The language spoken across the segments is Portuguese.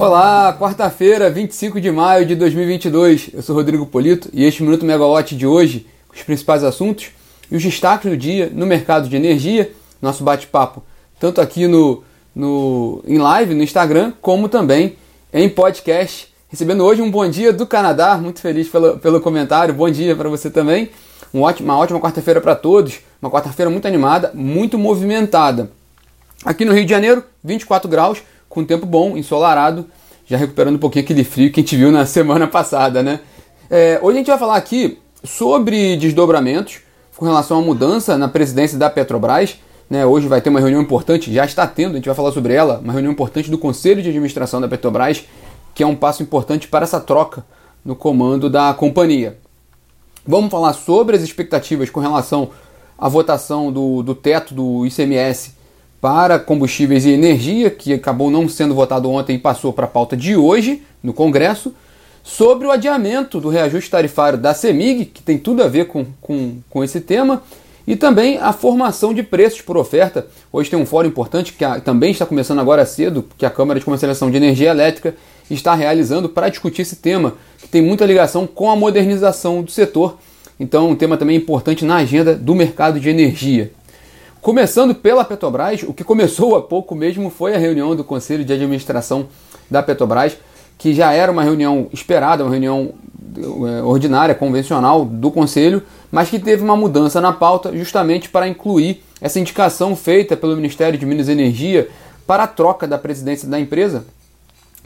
Olá, quarta-feira, 25 de maio de 2022. Eu sou Rodrigo Polito e este Minuto Megawatt de hoje, os principais assuntos e os destaques do dia no mercado de energia, nosso bate-papo, tanto aqui no, no, em live no Instagram, como também em podcast. Recebendo hoje um bom dia do Canadá, muito feliz pelo, pelo comentário, bom dia para você também. Um ótimo, uma ótima quarta-feira para todos, uma quarta-feira muito animada, muito movimentada. Aqui no Rio de Janeiro, 24 graus, com tempo bom, ensolarado, já recuperando um pouquinho aquele frio que a gente viu na semana passada, né? É, hoje a gente vai falar aqui sobre desdobramentos com relação à mudança na presidência da Petrobras. Né? Hoje vai ter uma reunião importante, já está tendo, a gente vai falar sobre ela, uma reunião importante do Conselho de Administração da Petrobras, que é um passo importante para essa troca no comando da companhia. Vamos falar sobre as expectativas com relação à votação do, do teto do ICMS para combustíveis e energia, que acabou não sendo votado ontem e passou para a pauta de hoje no Congresso, sobre o adiamento do reajuste tarifário da CEMIG, que tem tudo a ver com, com, com esse tema, e também a formação de preços por oferta. Hoje tem um fórum importante que a, também está começando agora cedo, que a Câmara de Comercialização de Energia Elétrica está realizando para discutir esse tema, que tem muita ligação com a modernização do setor. Então, um tema também importante na agenda do mercado de energia. Começando pela Petrobras, o que começou há pouco mesmo foi a reunião do Conselho de Administração da Petrobras, que já era uma reunião esperada, uma reunião é, ordinária, convencional do Conselho, mas que teve uma mudança na pauta justamente para incluir essa indicação feita pelo Ministério de Minas e Energia para a troca da presidência da empresa.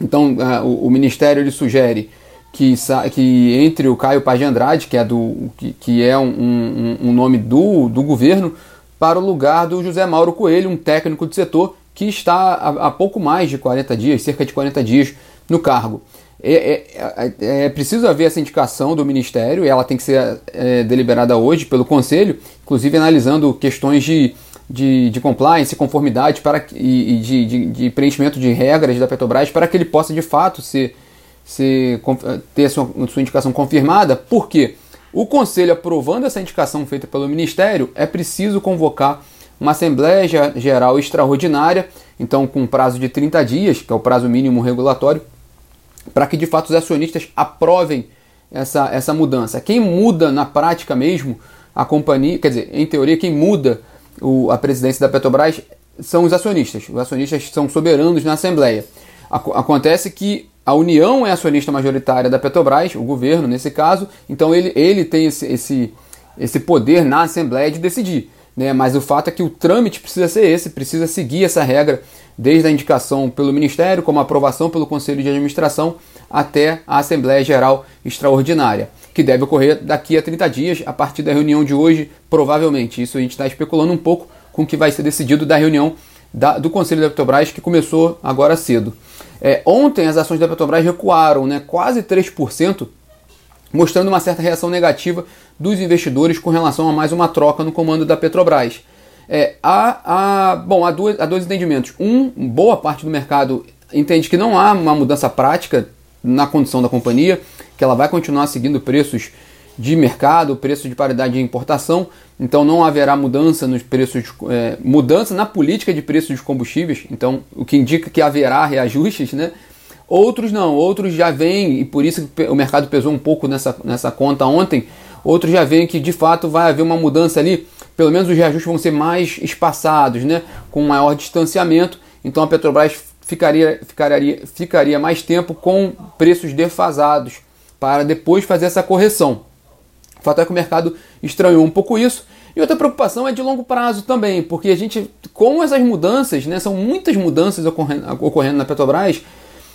Então, o, Ministério ele sugere que, que entre o Caio Paz de Andrade, que é, do, que, que é um, um, um nome do, do governo, para o lugar do José Mauro Coelho, um técnico do setor que está há, pouco mais de 40 dias, cerca de 40 dias, no cargo. É, é, é, é preciso haver essa indicação do Ministério, e ela tem que ser é, deliberada hoje pelo Conselho, inclusive analisando questões de, de, de compliance, conformidade para, e, e de, de, de, preenchimento de regras da Petrobras para que ele possa de fato ser, ser, ter a sua, sua indicação confirmada. Por quê? O Conselho aprovando essa indicação feita pelo Ministério, é preciso convocar uma Assembleia Geral Extraordinária, então com prazo de 30 dias, que é o prazo mínimo regulatório, para que de fato os acionistas aprovem essa, essa mudança. Quem muda na prática mesmo a companhia, quer dizer, em teoria, quem muda o, a presidência da Petrobras são os acionistas. Os acionistas são soberanos na Assembleia. Acontece que a União é acionista majoritária da Petrobras, o governo nesse caso, então ele, ele tem esse, esse, esse poder na Assembleia de decidir. Né? Mas o fato é que o trâmite precisa ser esse, precisa seguir essa regra, desde a indicação pelo Ministério, como aprovação pelo Conselho de Administração, até a Assembleia Geral Extraordinária, que deve ocorrer daqui a 30 dias, a partir da reunião de hoje, provavelmente. Isso a gente está especulando um pouco com o que vai ser decidido da reunião da, do Conselho da Petrobras, que começou agora cedo. É, ontem as ações da Petrobras recuaram né, quase 3%, mostrando uma certa reação negativa dos investidores com relação a mais uma troca no comando da Petrobras. É, há, há, bom, há, dois, há dois entendimentos. Um, boa parte do mercado entende que não há uma mudança prática na condição da companhia, que ela vai continuar seguindo preços de mercado, preço de paridade de importação, então não haverá mudança nos preços, de, é, mudança na política de preços de combustíveis, então o que indica que haverá reajustes, né? Outros não, outros já vêm, e por isso o mercado pesou um pouco nessa, nessa conta ontem, outros já veem que de fato vai haver uma mudança ali, pelo menos os reajustes vão ser mais espaçados, né? com maior distanciamento, então a Petrobras ficaria, ficaria, ficaria mais tempo com preços defasados para depois fazer essa correção. O fato é que o mercado estranhou um pouco isso. E outra preocupação é de longo prazo também, porque a gente, com essas mudanças, né, são muitas mudanças ocorrendo, ocorrendo na Petrobras,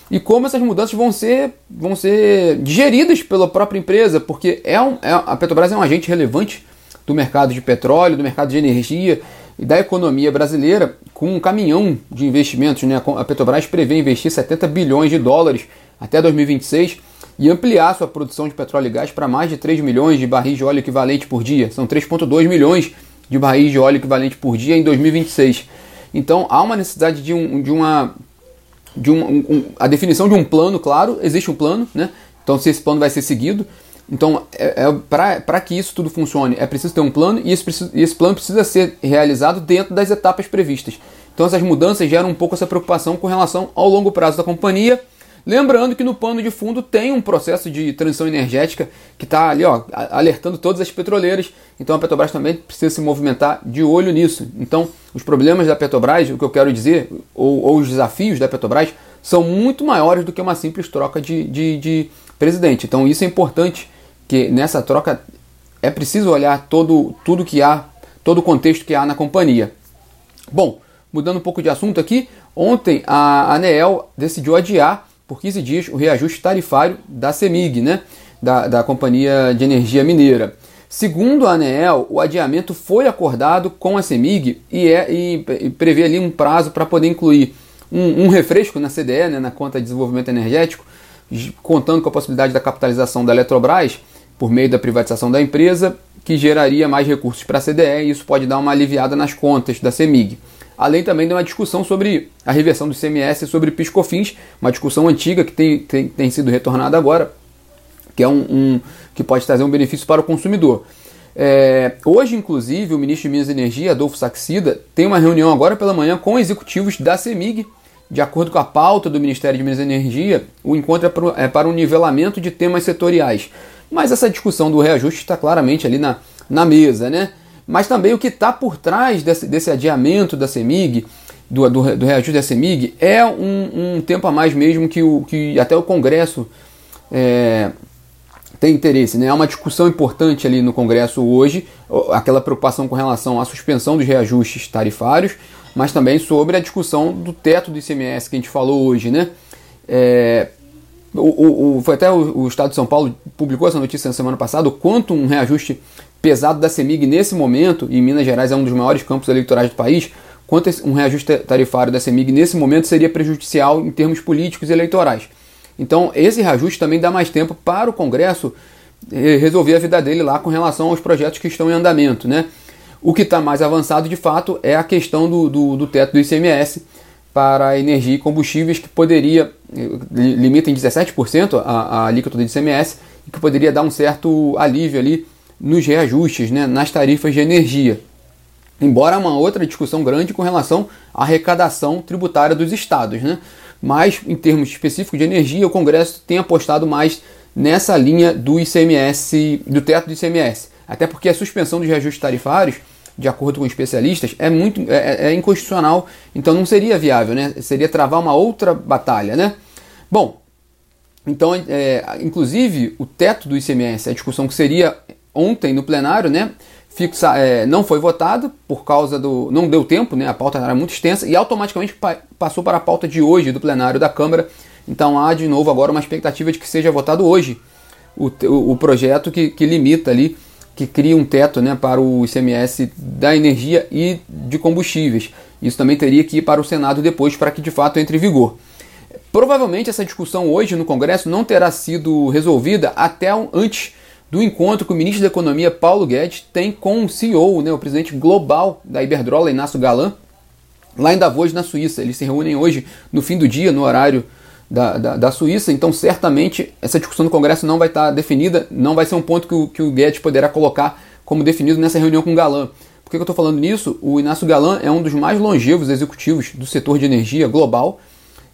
e como essas mudanças vão ser, vão ser digeridas pela própria empresa, porque é, um, é a Petrobras é um agente relevante do mercado de petróleo, do mercado de energia e da economia brasileira, com um caminhão de investimentos. Né? A Petrobras prevê investir 70 bilhões de dólares até 2026 e ampliar sua produção de petróleo e gás para mais de 3 milhões de barris de óleo equivalente por dia. São 3,2 milhões de barris de óleo equivalente por dia em 2026. Então há uma necessidade de, um, de uma. De um, um, a definição de um plano, claro, existe um plano, né? Então, se esse plano vai ser seguido. Então, é, é para que isso tudo funcione, é preciso ter um plano e esse, e esse plano precisa ser realizado dentro das etapas previstas. Então, essas mudanças geram um pouco essa preocupação com relação ao longo prazo da companhia Lembrando que no pano de fundo tem um processo de transição energética que está ali ó, alertando todas as petroleiras, então a Petrobras também precisa se movimentar de olho nisso. Então, os problemas da Petrobras, o que eu quero dizer, ou, ou os desafios da Petrobras, são muito maiores do que uma simples troca de, de, de presidente. Então, isso é importante, que nessa troca é preciso olhar todo, tudo que há, todo o contexto que há na companhia. Bom, mudando um pouco de assunto aqui, ontem a ANEEL decidiu adiar por 15 dias o reajuste tarifário da CEMIG, né, da, da Companhia de Energia Mineira. Segundo a ANEEL, o adiamento foi acordado com a CEMIG e, é, e, e prevê ali um prazo para poder incluir um, um, refresco na CDE, né, na conta de desenvolvimento energético, contando com a possibilidade da capitalização da Eletrobras por meio da privatização da empresa, que geraria mais recursos para a CDE e isso pode dar uma aliviada nas contas da CEMIG além também de uma discussão sobre a reversão do ICMS sobre PiscoFins, uma discussão antiga que tem, tem, tem sido retornada agora, que é um, um, que pode trazer um benefício para o consumidor. É, hoje, inclusive, o ministro de Minas e Energia, Adolfo Saxida, tem uma reunião agora pela manhã com executivos da CEMIG. De acordo com a pauta do Ministério de Minas e Energia, o encontro é para, é para um nivelamento de temas setoriais. Mas essa discussão do reajuste está claramente ali na, na mesa, né? Mas também o que está por trás desse, desse, adiamento da CEMIG, do, do, do, reajuste da CEMIG, é um, um, tempo a mais mesmo que, o, que até o Congresso é, tem interesse. Né? É uma discussão importante ali no Congresso hoje, aquela preocupação com relação à suspensão dos reajustes tarifários, mas também sobre a discussão do teto do ICMS que a gente falou hoje. Né? É, o, o, foi até o, o, Estado de São Paulo publicou essa notícia na semana passada, quanto um reajuste pesado da CEMIG nesse momento, e Minas Gerais é um dos maiores campos eleitorais do país, quanto um reajuste tarifário da CEMIG nesse momento seria prejudicial em termos políticos e eleitorais. Então, esse reajuste também dá mais tempo para o Congresso eh, resolver a vida dele lá com relação aos projetos que estão em andamento. Né? O que está mais avançado, de fato, é a questão do, do, do teto do ICMS para energia e combustíveis, que poderia, eh, limita em 17% a, a alíquota do ICMS, que poderia dar um certo alívio ali nos reajustes, né, nas tarifas de energia. Embora uma outra discussão grande com relação à arrecadação tributária dos estados. Né? Mas, em termos específicos de energia, o Congresso tem apostado mais nessa linha do ICMS, do teto do ICMS. Até porque a suspensão dos reajustes tarifários, de acordo com especialistas, é muito é, é inconstitucional, então não seria viável, né? Seria travar uma outra batalha, né? Bom, então, é, inclusive, o teto do ICMS, a discussão que seria ontem no plenário, né? Fixa, é, não foi votado por causa do. não deu tempo, né? A pauta era muito extensa e automaticamente pa passou para a pauta de hoje do plenário da Câmara. Então há de novo agora uma expectativa de que seja votado hoje o, o, o projeto que, que limita ali, que cria um teto né, para o ICMS da energia e de combustíveis. Isso também teria que ir para o Senado depois para que de fato entre em vigor. Provavelmente essa discussão hoje no Congresso não terá sido resolvida até antes do encontro que o ministro da Economia, Paulo Guedes, tem com o CEO, né, o presidente global da Iberdrola, Inácio Galan, lá em Davos, na Suíça. Eles se reúnem hoje no fim do dia, no horário da, da, da Suíça, então certamente essa discussão no Congresso não vai estar definida, não vai ser um ponto que o, que o Guedes poderá colocar como definido nessa reunião com o Galan. Por que eu estou falando nisso? O Inácio Galan é um dos mais longevos executivos do setor de energia global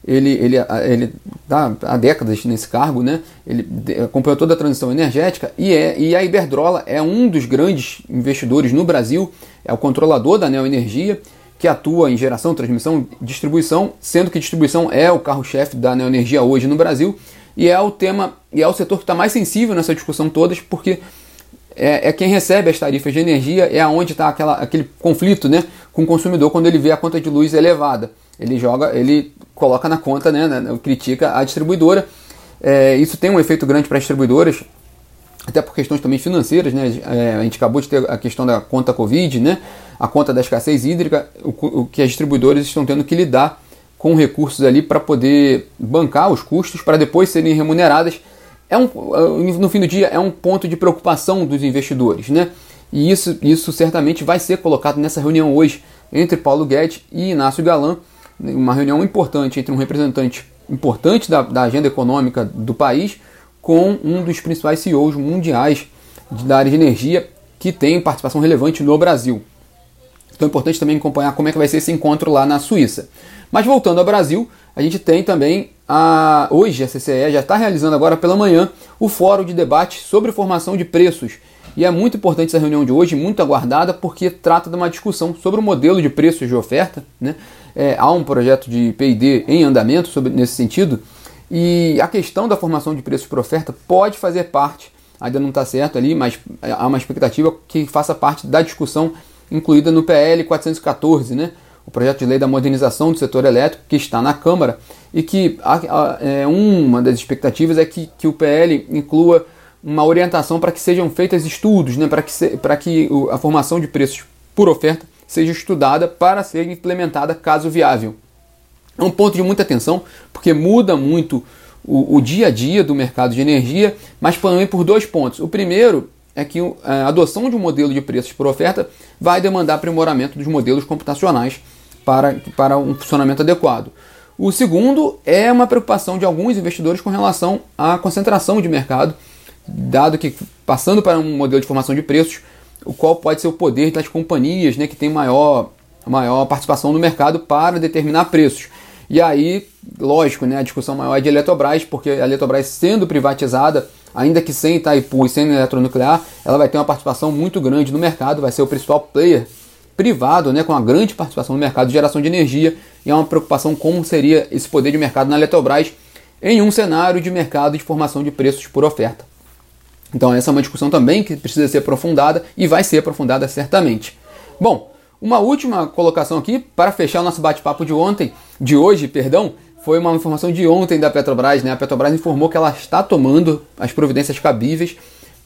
ele ele ele está há décadas nesse cargo, né? Ele acompanhou toda a transição energética e é e a Iberdrola é um dos grandes investidores no Brasil, é o controlador da Neo Energia que atua em geração, transmissão, distribuição, sendo que distribuição é o carro-chefe da Neo Energia hoje no Brasil e é o tema e é o setor que está mais sensível nessa discussão todas porque é, é, quem recebe as tarifas de energia, é aonde está aquele conflito né, com o consumidor quando ele vê a conta de luz elevada. Ele joga, ele coloca na conta, né, né critica a distribuidora. É, isso tem um efeito grande para as distribuidoras, até por questões também financeiras, né? É, a gente acabou de ter a questão da conta Covid, né? A conta da escassez hídrica, o, o que as distribuidoras estão tendo que lidar com recursos ali para poder bancar os custos para depois serem remuneradas. É um, no fim do dia é um ponto de preocupação dos investidores, né? E isso, isso certamente vai ser colocado nessa reunião hoje entre Paulo Guedes e Inácio Galan uma reunião importante entre um representante importante da, da agenda econômica do país com um dos principais CEOs mundiais da área de energia que tem participação relevante no Brasil. Então é importante também acompanhar como é que vai ser esse encontro lá na Suíça. Mas voltando ao Brasil, a gente tem também a, hoje a CCE já está realizando agora pela manhã o fórum de debate sobre formação de preços. E é muito importante essa reunião de hoje, muito aguardada, porque trata de uma discussão sobre o modelo de preços de oferta. Né? É, há um projeto de PD em andamento sobre, nesse sentido, e a questão da formação de preços por oferta pode fazer parte, ainda não está certo ali, mas há uma expectativa que faça parte da discussão incluída no PL 414, né? O projeto de lei da modernização do setor elétrico, que está na Câmara, e que a, a, é, uma das expectativas é que, que o PL inclua uma orientação para que sejam feitos estudos, né, para que, se, que a formação de preços por oferta seja estudada para ser implementada caso viável. É um ponto de muita atenção, porque muda muito o, o dia a dia do mercado de energia, mas também por dois pontos. O primeiro é que a adoção de um modelo de preços por oferta vai demandar aprimoramento dos modelos computacionais para, para um funcionamento adequado. O segundo é uma preocupação de alguns investidores com relação à concentração de mercado, dado que passando para um modelo de formação de preços, o qual pode ser o poder das companhias né, que tem maior, maior participação no mercado para determinar preços. E aí, lógico, né, a discussão maior é de Eletrobras, porque a Eletrobras sendo privatizada, ainda que sem Itaipu e sem eletronuclear, ela vai ter uma participação muito grande no mercado, vai ser o principal player privado, né, com uma grande participação no mercado de geração de energia, e é uma preocupação como seria esse poder de mercado na Eletrobras em um cenário de mercado de formação de preços por oferta. Então essa é uma discussão também que precisa ser aprofundada e vai ser aprofundada certamente. Bom, uma última colocação aqui para fechar o nosso bate-papo de ontem, de hoje, perdão, foi uma informação de ontem da Petrobras, né? A Petrobras informou que ela está tomando as providências cabíveis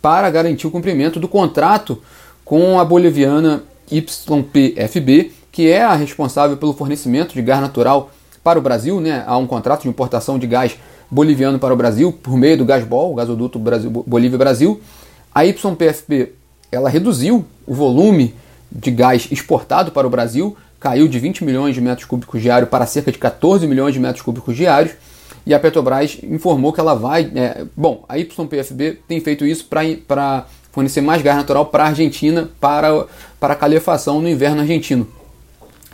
para garantir o cumprimento do contrato com a boliviana YPFB, que é a responsável pelo fornecimento de gás natural para o Brasil, né? Há um contrato de importação de gás boliviano para o Brasil por meio do Gasbol, o gasoduto Brasil, Bolívia-Brasil. A YPFB ela reduziu o volume de gás exportado para o Brasil, caiu de 20 milhões de metros cúbicos diários para cerca de 14 milhões de metros cúbicos diários. E a Petrobras informou que ela vai. É, bom, a YPFB tem feito isso para fornecer mais gás natural para a Argentina, para, para a calefação no inverno argentino.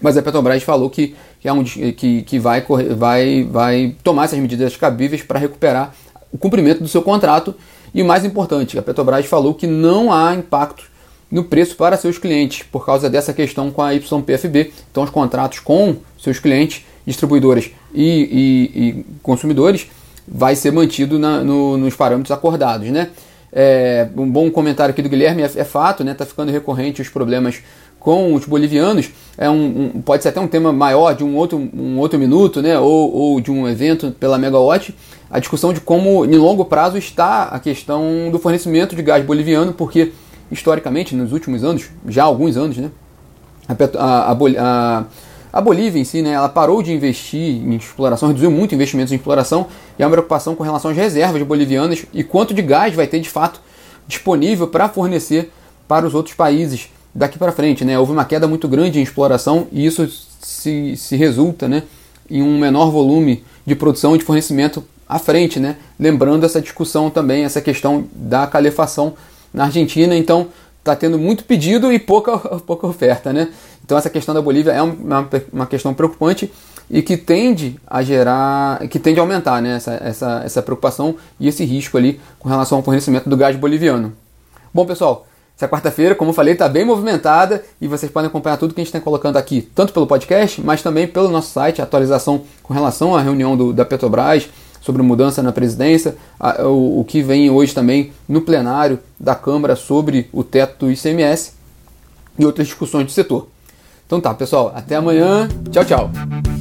Mas a Petrobras falou que, que, é um, que, que vai, correr, vai, vai tomar essas medidas cabíveis para recuperar o cumprimento do seu contrato. E o mais importante, a Petrobras falou que não há impacto no preço para seus clientes por causa dessa questão com a YPFB. Então, os contratos com seus clientes, distribuidoras e, e, e consumidores vai ser mantido na, no, nos parâmetros acordados, né? É, um bom comentário aqui do Guilherme é, é fato, né? Tá ficando recorrente os problemas com os bolivianos. É um, um, pode ser até um tema maior de um outro, um outro minuto, né? Ou, ou de um evento pela Megawatt. A discussão de como, em longo prazo, está a questão do fornecimento de gás boliviano, porque historicamente, nos últimos anos, já alguns anos, né? A, a, a, a Bolívia em si, né, ela parou de investir em exploração, reduziu muito investimentos em exploração e há uma preocupação com relação às reservas bolivianas e quanto de gás vai ter de fato disponível para fornecer para os outros países daqui para frente. Né? Houve uma queda muito grande em exploração e isso se, se resulta né, em um menor volume de produção e de fornecimento à frente. Né? Lembrando essa discussão também, essa questão da calefação na Argentina. Então, está tendo muito pedido e pouca, pouca oferta, né? Então essa questão da Bolívia é uma, uma questão preocupante e que tende a gerar, que tende a aumentar né, essa, essa, essa preocupação e esse risco ali com relação ao fornecimento do gás boliviano. Bom, pessoal, essa quarta-feira, como eu falei, está bem movimentada e vocês podem acompanhar tudo que a gente está colocando aqui, tanto pelo podcast, mas também pelo nosso site, atualização com relação à reunião do, da Petrobras, sobre mudança na presidência, o, o que vem hoje também no plenário da Câmara sobre o teto do ICMS e outras discussões do setor. Então tá, pessoal, até amanhã. Tchau, tchau.